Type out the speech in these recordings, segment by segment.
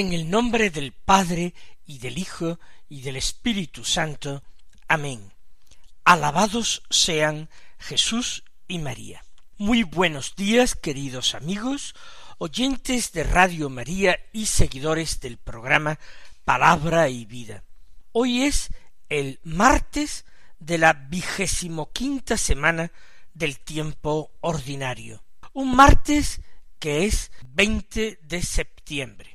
En el nombre del Padre y del Hijo y del Espíritu Santo. Amén. Alabados sean Jesús y María. Muy buenos días, queridos amigos, oyentes de Radio María y seguidores del programa Palabra y Vida. Hoy es el martes de la vigésimo quinta semana del tiempo ordinario. Un martes que es 20 de septiembre.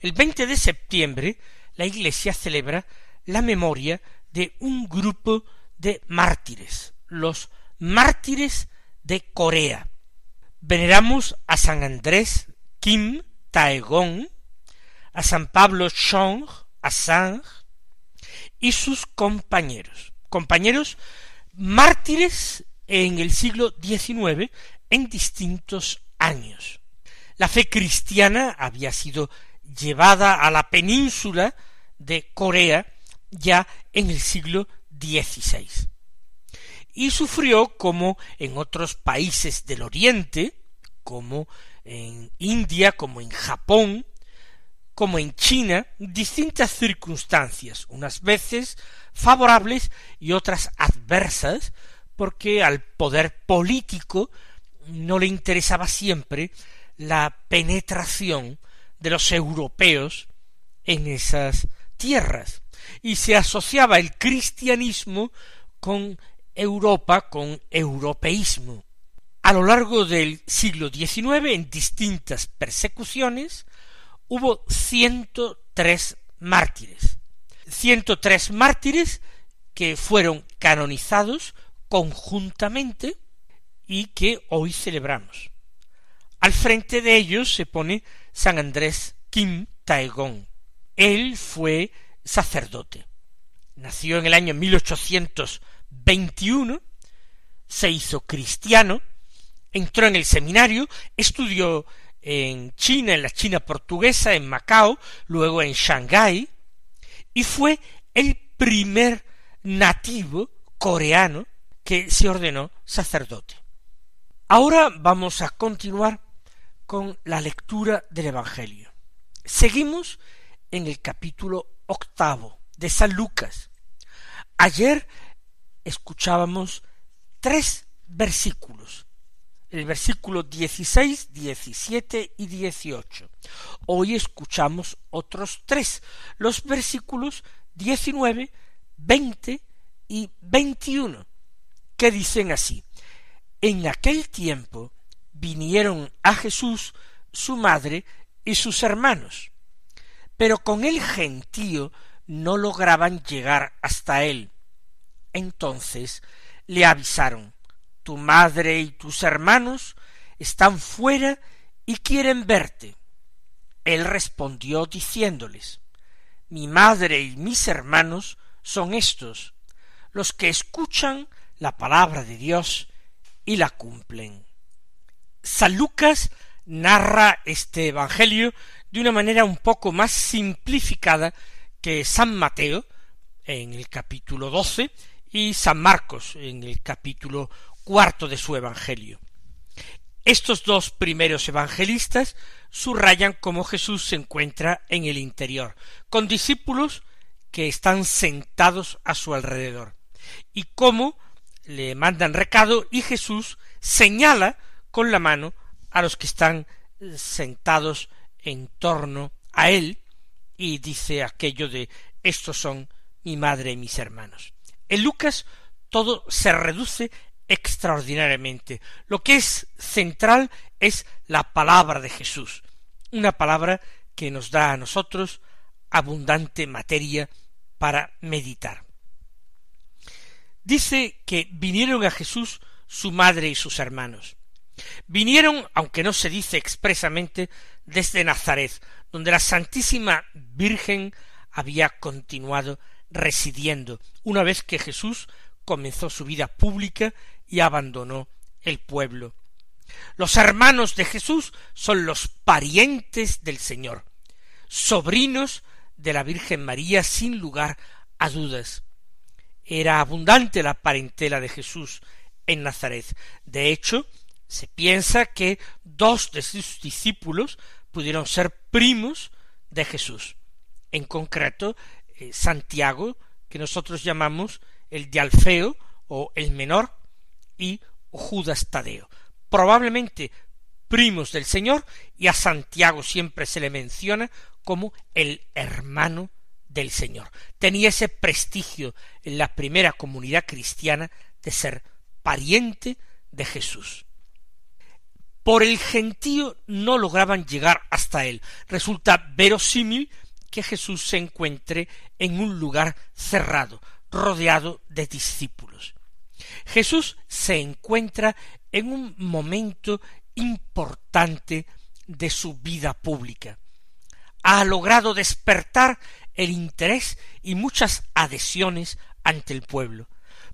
El 20 de septiembre la Iglesia celebra la memoria de un grupo de mártires, los mártires de Corea. Veneramos a San Andrés Kim Taegong, a San Pablo Chong, a y sus compañeros, compañeros mártires en el siglo XIX en distintos años. La fe cristiana había sido llevada a la península de Corea ya en el siglo XVI. Y sufrió, como en otros países del Oriente, como en India, como en Japón, como en China, distintas circunstancias, unas veces favorables y otras adversas, porque al poder político no le interesaba siempre la penetración de los europeos en esas tierras y se asociaba el cristianismo con Europa, con europeísmo. A lo largo del siglo XIX, en distintas persecuciones, hubo ciento tres mártires. Ciento tres mártires que fueron canonizados conjuntamente y que hoy celebramos. Al frente de ellos se pone San Andrés Kim Taegong. Él fue sacerdote. Nació en el año 1821, se hizo cristiano, entró en el seminario, estudió en China, en la China portuguesa, en Macao, luego en Shanghái, y fue el primer nativo coreano que se ordenó sacerdote. Ahora vamos a continuar con la lectura del Evangelio. Seguimos en el capítulo octavo de San Lucas. Ayer escuchábamos tres versículos, el versículo 16, 17 y 18. Hoy escuchamos otros tres, los versículos 19, 20 y 21, que dicen así, en aquel tiempo vinieron a Jesús su madre y sus hermanos, pero con el gentío no lograban llegar hasta él. Entonces le avisaron Tu madre y tus hermanos están fuera y quieren verte. Él respondió diciéndoles Mi madre y mis hermanos son estos, los que escuchan la palabra de Dios y la cumplen. San Lucas narra este Evangelio de una manera un poco más simplificada que San Mateo en el capítulo doce y San Marcos en el capítulo cuarto de su Evangelio. Estos dos primeros evangelistas subrayan cómo Jesús se encuentra en el interior, con discípulos que están sentados a su alrededor, y cómo le mandan recado y Jesús señala con la mano a los que están sentados en torno a él y dice aquello de estos son mi madre y mis hermanos. En Lucas todo se reduce extraordinariamente. Lo que es central es la palabra de Jesús, una palabra que nos da a nosotros abundante materia para meditar. Dice que vinieron a Jesús su madre y sus hermanos. Vinieron, aunque no se dice expresamente, desde Nazaret, donde la Santísima Virgen había continuado residiendo, una vez que Jesús comenzó su vida pública y abandonó el pueblo. Los hermanos de Jesús son los parientes del Señor, sobrinos de la Virgen María sin lugar a dudas. Era abundante la parentela de Jesús en Nazaret. De hecho, se piensa que dos de sus discípulos pudieron ser primos de Jesús. En concreto, eh, Santiago, que nosotros llamamos el de Alfeo o el menor, y Judas Tadeo. Probablemente primos del Señor, y a Santiago siempre se le menciona como el hermano del Señor. Tenía ese prestigio en la primera comunidad cristiana de ser pariente de Jesús. Por el gentío no lograban llegar hasta él. Resulta verosímil que Jesús se encuentre en un lugar cerrado, rodeado de discípulos. Jesús se encuentra en un momento importante de su vida pública. Ha logrado despertar el interés y muchas adhesiones ante el pueblo.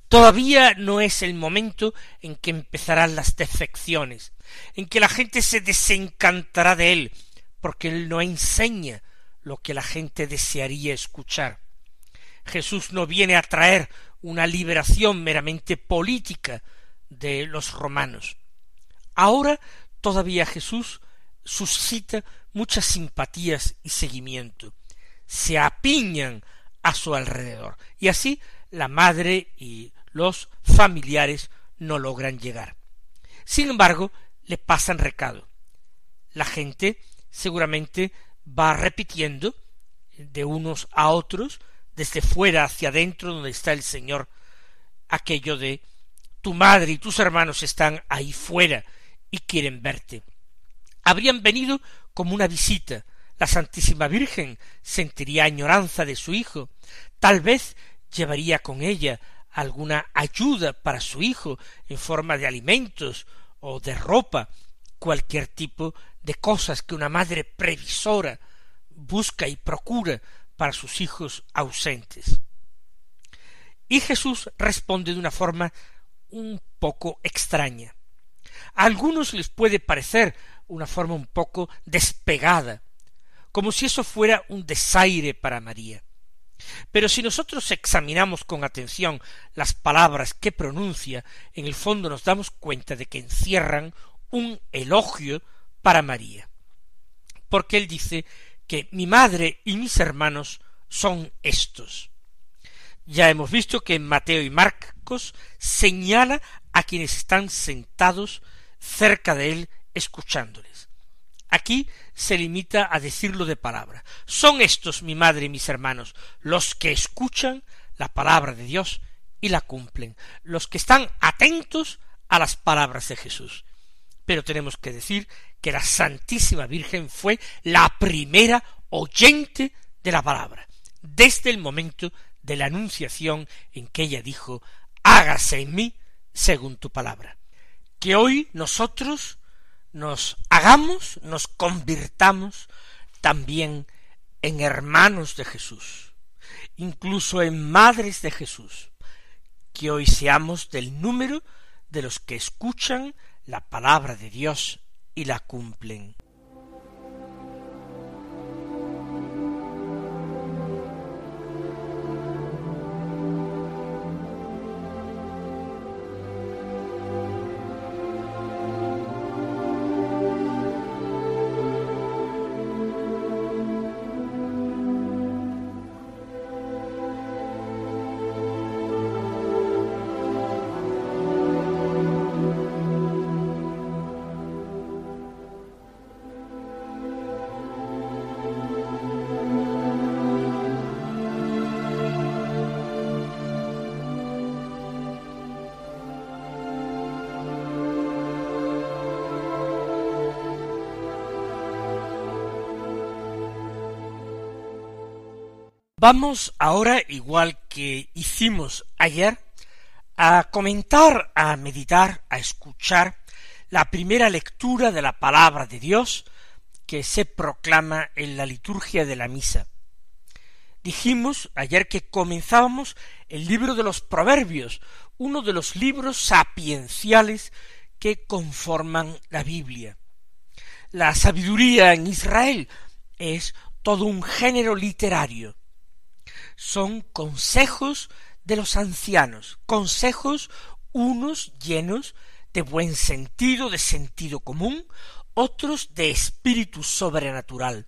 Todavía no es el momento en que empezarán las defecciones, en que la gente se desencantará de él, porque él no enseña lo que la gente desearía escuchar. Jesús no viene a traer una liberación meramente política de los romanos. Ahora todavía Jesús suscita muchas simpatías y seguimiento. Se apiñan a su alrededor y así la madre y los familiares no logran llegar. Sin embargo, le pasan recado. La gente seguramente va repitiendo de unos a otros, desde fuera hacia adentro donde está el Señor, aquello de tu madre y tus hermanos están ahí fuera y quieren verte. Habrían venido como una visita. La Santísima Virgen sentiría añoranza de su hijo. Tal vez llevaría con ella alguna ayuda para su hijo en forma de alimentos o de ropa, cualquier tipo de cosas que una madre previsora busca y procura para sus hijos ausentes. Y Jesús responde de una forma un poco extraña. A algunos les puede parecer una forma un poco despegada, como si eso fuera un desaire para María. Pero si nosotros examinamos con atención las palabras que pronuncia, en el fondo nos damos cuenta de que encierran un elogio para María. Porque él dice que mi madre y mis hermanos son estos. Ya hemos visto que en Mateo y Marcos señala a quienes están sentados cerca de él escuchándoles. Aquí se limita a decirlo de palabra. Son estos mi madre y mis hermanos, los que escuchan la palabra de Dios y la cumplen, los que están atentos a las palabras de Jesús. Pero tenemos que decir que la Santísima Virgen fue la primera oyente de la palabra, desde el momento de la anunciación en que ella dijo hágase en mí según tu palabra. Que hoy nosotros nos hagamos, nos convirtamos también en hermanos de Jesús, incluso en madres de Jesús, que hoy seamos del número de los que escuchan la palabra de Dios y la cumplen. Vamos ahora, igual que hicimos ayer, a comentar, a meditar, a escuchar la primera lectura de la palabra de Dios que se proclama en la liturgia de la misa. Dijimos ayer que comenzábamos el libro de los Proverbios, uno de los libros sapienciales que conforman la Biblia. La sabiduría en Israel es todo un género literario. Son consejos de los ancianos, consejos unos llenos de buen sentido, de sentido común, otros de espíritu sobrenatural.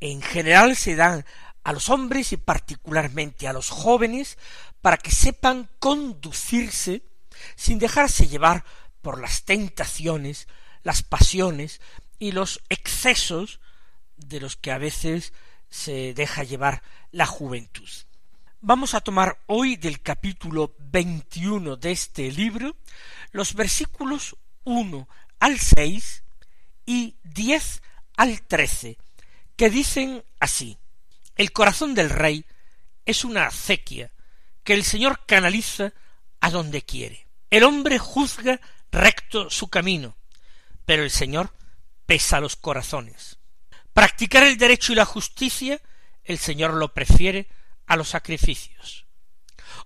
En general se dan a los hombres y particularmente a los jóvenes para que sepan conducirse sin dejarse llevar por las tentaciones, las pasiones y los excesos de los que a veces se deja llevar la juventud. Vamos a tomar hoy del capítulo veintiuno de este libro los versículos uno al seis y diez al trece, que dicen así El corazón del rey es una acequia que el Señor canaliza a donde quiere. El hombre juzga recto su camino, pero el Señor pesa los corazones. Practicar el derecho y la justicia, el Señor lo prefiere a los sacrificios.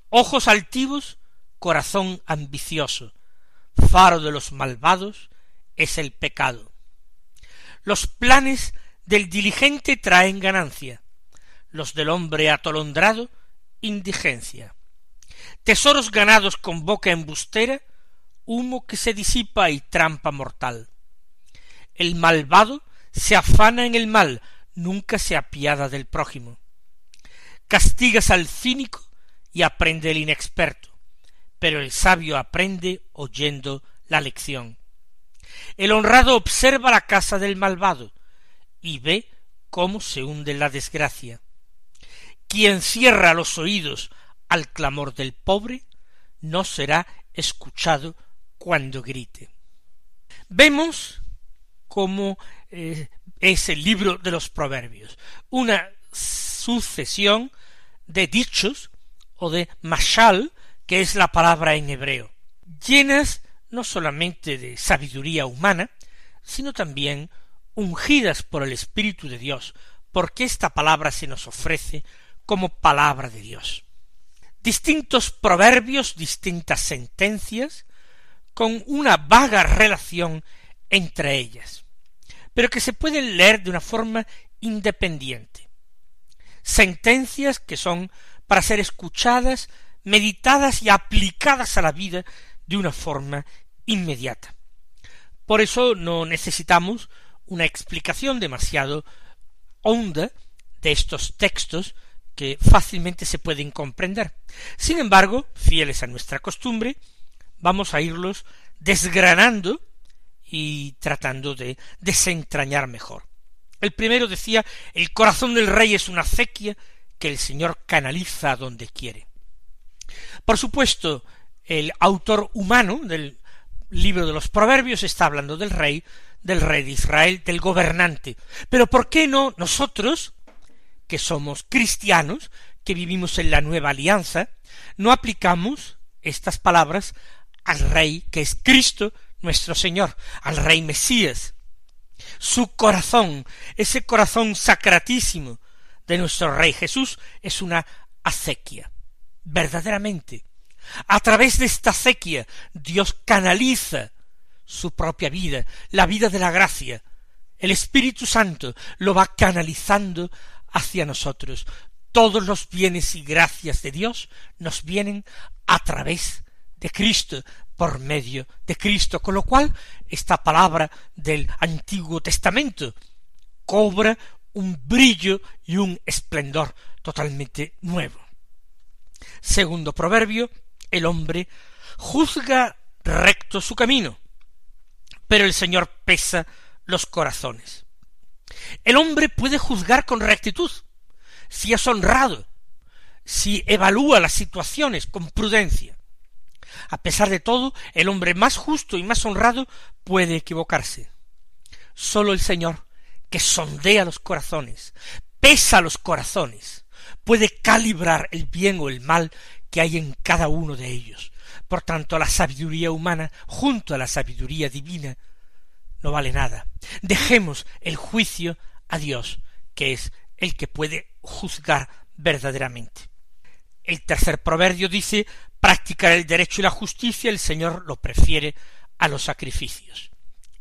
Ojos altivos, corazón ambicioso, faro de los malvados es el pecado. Los planes del diligente traen ganancia, los del hombre atolondrado indigencia. Tesoros ganados con boca embustera, humo que se disipa y trampa mortal. El malvado se afana en el mal, nunca se apiada del prójimo. Castigas al cínico y aprende el inexperto, pero el sabio aprende oyendo la lección. El honrado observa la casa del malvado y ve cómo se hunde la desgracia. Quien cierra los oídos al clamor del pobre no será escuchado cuando grite. Vemos cómo eh, es el libro de los proverbios, una sucesión de dichos o de mashal, que es la palabra en hebreo, llenas no solamente de sabiduría humana, sino también ungidas por el Espíritu de Dios, porque esta palabra se nos ofrece como palabra de Dios. Distintos proverbios, distintas sentencias, con una vaga relación entre ellas, pero que se pueden leer de una forma independiente. Sentencias que son para ser escuchadas, meditadas y aplicadas a la vida de una forma inmediata. Por eso no necesitamos una explicación demasiado honda de estos textos que fácilmente se pueden comprender. Sin embargo, fieles a nuestra costumbre, vamos a irlos desgranando y tratando de desentrañar mejor. El primero decía el corazón del rey es una acequia que el Señor canaliza donde quiere. Por supuesto, el autor humano del libro de los Proverbios está hablando del rey, del rey de Israel, del gobernante. Pero ¿por qué no nosotros, que somos cristianos, que vivimos en la nueva alianza, no aplicamos estas palabras al Rey que es Cristo nuestro Señor, al Rey Mesías. Su corazón, ese corazón sacratísimo de nuestro Rey Jesús, es una acequia. Verdaderamente. A través de esta acequia Dios canaliza su propia vida, la vida de la gracia. El Espíritu Santo lo va canalizando hacia nosotros. Todos los bienes y gracias de Dios nos vienen a través de Cristo, por medio de Cristo, con lo cual esta palabra del Antiguo Testamento cobra un brillo y un esplendor totalmente nuevo. Segundo proverbio, el hombre juzga recto su camino, pero el Señor pesa los corazones. El hombre puede juzgar con rectitud, si es honrado, si evalúa las situaciones con prudencia. A pesar de todo, el hombre más justo y más honrado puede equivocarse. Sólo el Señor, que sondea los corazones, pesa los corazones, puede calibrar el bien o el mal que hay en cada uno de ellos. Por tanto, la sabiduría humana, junto a la sabiduría divina, no vale nada. Dejemos el juicio a Dios, que es el que puede juzgar verdaderamente. El tercer proverbio dice practicar el derecho y la justicia el Señor lo prefiere a los sacrificios.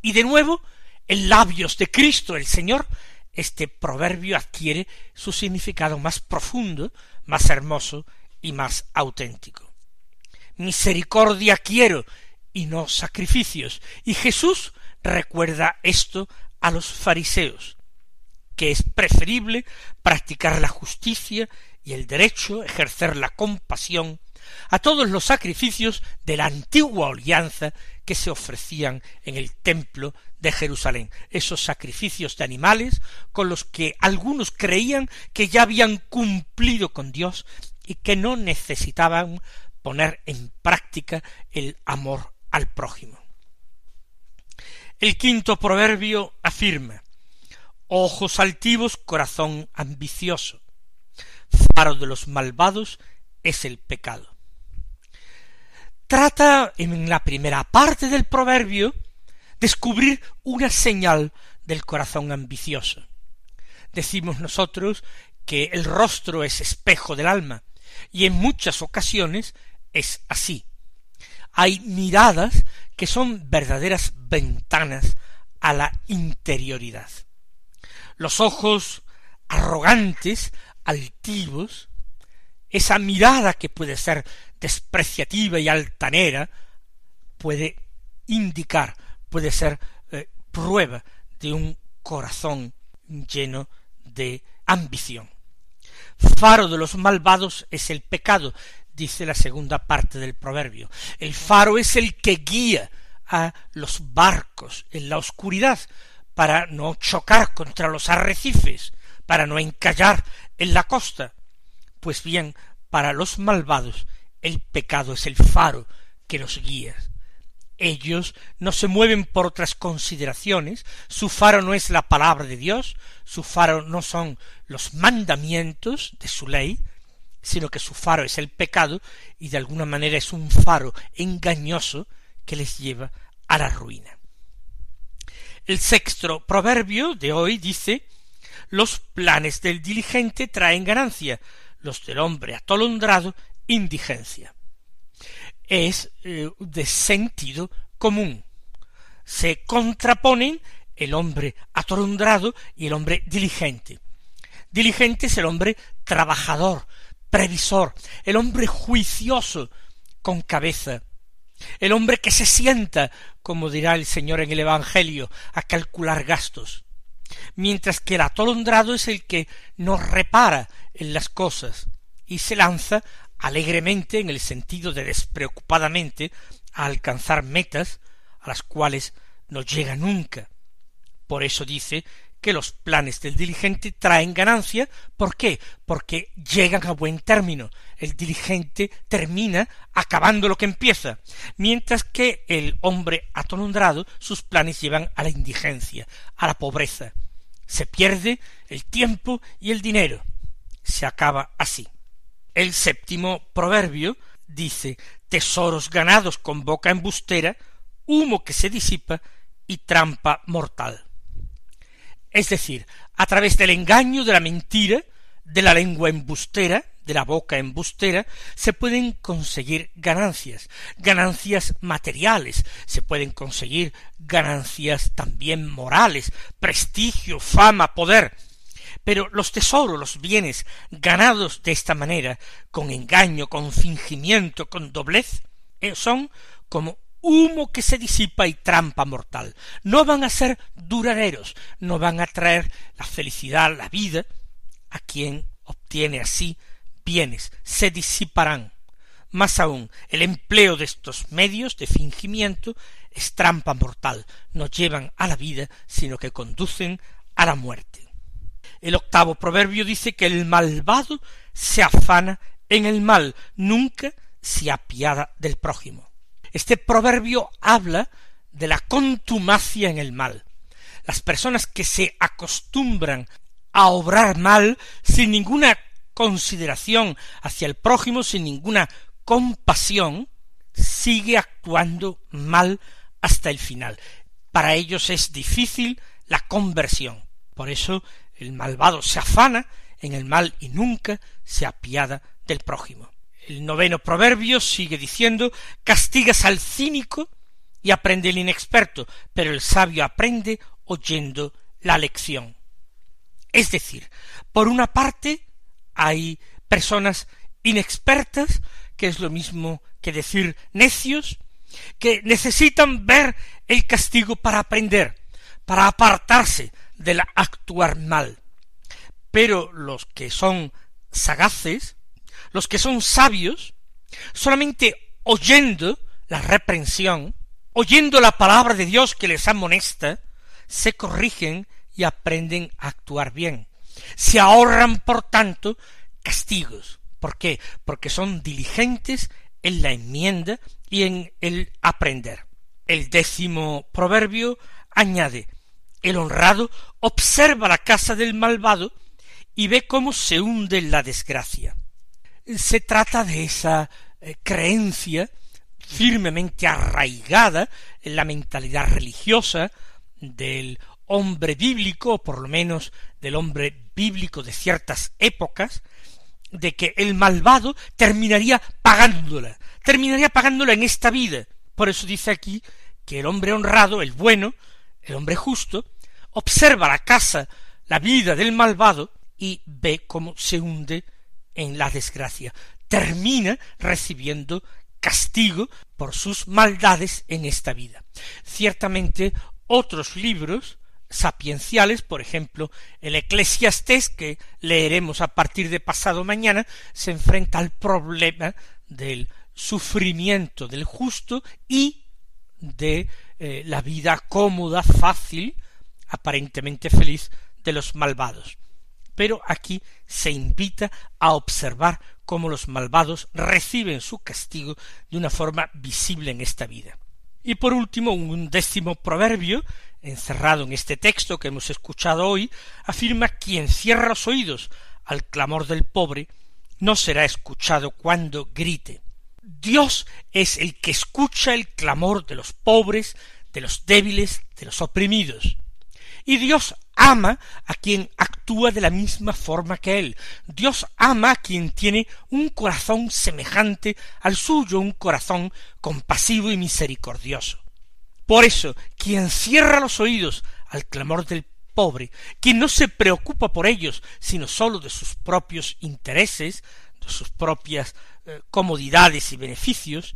Y de nuevo, en labios de Cristo el Señor, este proverbio adquiere su significado más profundo, más hermoso y más auténtico. Misericordia quiero y no sacrificios. Y Jesús recuerda esto a los fariseos, que es preferible practicar la justicia y el derecho, ejercer la compasión, a todos los sacrificios de la antigua alianza que se ofrecían en el templo de Jerusalén, esos sacrificios de animales con los que algunos creían que ya habían cumplido con Dios y que no necesitaban poner en práctica el amor al prójimo. El quinto proverbio afirma Ojos altivos, corazón ambicioso. Faro de los malvados es el pecado. Trata en la primera parte del proverbio descubrir una señal del corazón ambicioso. Decimos nosotros que el rostro es espejo del alma, y en muchas ocasiones es así. Hay miradas que son verdaderas ventanas a la interioridad. Los ojos arrogantes, altivos, esa mirada que puede ser despreciativa y altanera, puede indicar, puede ser eh, prueba de un corazón lleno de ambición. Faro de los malvados es el pecado, dice la segunda parte del proverbio. El faro es el que guía a los barcos en la oscuridad para no chocar contra los arrecifes, para no encallar en la costa. Pues bien, para los malvados el pecado es el faro que los guía. Ellos no se mueven por otras consideraciones, su faro no es la palabra de Dios, su faro no son los mandamientos de su ley, sino que su faro es el pecado y de alguna manera es un faro engañoso que les lleva a la ruina. El sexto proverbio de hoy dice los planes del diligente traen ganancia, los del hombre atolondrado indigencia. Es eh, de sentido común. Se contraponen el hombre atolondrado y el hombre diligente. Diligente es el hombre trabajador, previsor, el hombre juicioso con cabeza, el hombre que se sienta, como dirá el Señor en el Evangelio, a calcular gastos, mientras que el atolondrado es el que no repara en las cosas y se lanza alegremente en el sentido de despreocupadamente a alcanzar metas a las cuales no llega nunca. Por eso dice que los planes del diligente traen ganancia. ¿Por qué? Porque llegan a buen término. El diligente termina acabando lo que empieza, mientras que el hombre atolondrado sus planes llevan a la indigencia, a la pobreza. Se pierde el tiempo y el dinero. Se acaba así. El séptimo proverbio dice tesoros ganados con boca embustera, humo que se disipa y trampa mortal es decir, a través del engaño, de la mentira, de la lengua embustera, de la boca embustera, se pueden conseguir ganancias, ganancias materiales, se pueden conseguir ganancias también morales, prestigio, fama, poder. Pero los tesoros, los bienes ganados de esta manera, con engaño, con fingimiento, con doblez, eh, son como humo que se disipa y trampa mortal. No van a ser duraderos, no van a traer la felicidad, la vida, a quien obtiene así bienes, se disiparán. Más aún, el empleo de estos medios de fingimiento es trampa mortal, no llevan a la vida, sino que conducen a la muerte. El octavo proverbio dice que el malvado se afana en el mal, nunca se apiada del prójimo. Este proverbio habla de la contumacia en el mal. Las personas que se acostumbran a obrar mal sin ninguna consideración hacia el prójimo, sin ninguna compasión, sigue actuando mal hasta el final. Para ellos es difícil la conversión. Por eso El malvado se afana en el mal y nunca se apiada del prójimo. El noveno proverbio sigue diciendo castigas al cínico y aprende el inexperto, pero el sabio aprende oyendo la lección. Es decir, por una parte hay personas inexpertas, que es lo mismo que decir necios, que necesitan ver el castigo para aprender, para apartarse del actuar mal. Pero los que son sagaces, los que son sabios, solamente oyendo la reprensión, oyendo la palabra de Dios que les amonesta, se corrigen y aprenden a actuar bien. Se ahorran, por tanto, castigos. ¿Por qué? Porque son diligentes en la enmienda y en el aprender. El décimo proverbio añade el honrado observa la casa del malvado y ve cómo se hunde en la desgracia. Se trata de esa eh, creencia firmemente arraigada en la mentalidad religiosa del hombre bíblico, o por lo menos del hombre bíblico de ciertas épocas, de que el malvado terminaría pagándola, terminaría pagándola en esta vida. Por eso dice aquí que el hombre honrado, el bueno, el hombre justo, observa la casa, la vida del malvado y ve cómo se hunde en la desgracia. Termina recibiendo castigo por sus maldades en esta vida. Ciertamente otros libros sapienciales, por ejemplo, el Eclesiastés, que leeremos a partir de pasado mañana, se enfrenta al problema del sufrimiento del justo y de eh, la vida cómoda, fácil, aparentemente feliz de los malvados. Pero aquí se invita a observar cómo los malvados reciben su castigo de una forma visible en esta vida. Y por último, un décimo proverbio, encerrado en este texto que hemos escuchado hoy, afirma quien cierra los oídos al clamor del pobre, no será escuchado cuando grite. Dios es el que escucha el clamor de los pobres, de los débiles, de los oprimidos. Y Dios ama a quien actúa de la misma forma que él. Dios ama a quien tiene un corazón semejante al suyo, un corazón compasivo y misericordioso. Por eso, quien cierra los oídos al clamor del pobre, quien no se preocupa por ellos, sino sólo de sus propios intereses, de sus propias eh, comodidades y beneficios,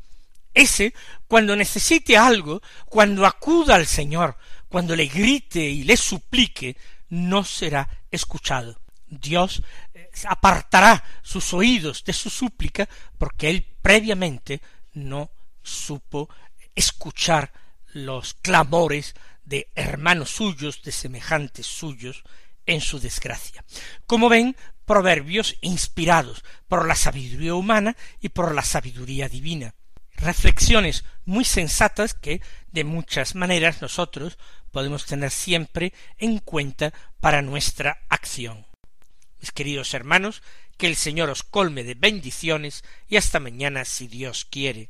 ese, cuando necesite algo, cuando acuda al Señor, cuando le grite y le suplique, no será escuchado. Dios eh, apartará sus oídos de su súplica porque él previamente no supo escuchar los clamores de hermanos suyos, de semejantes suyos, en su desgracia. Como ven, proverbios inspirados por la sabiduría humana y por la sabiduría divina. Reflexiones muy sensatas que, de muchas maneras, nosotros podemos tener siempre en cuenta para nuestra acción. Mis queridos hermanos, que el Señor os colme de bendiciones y hasta mañana si Dios quiere.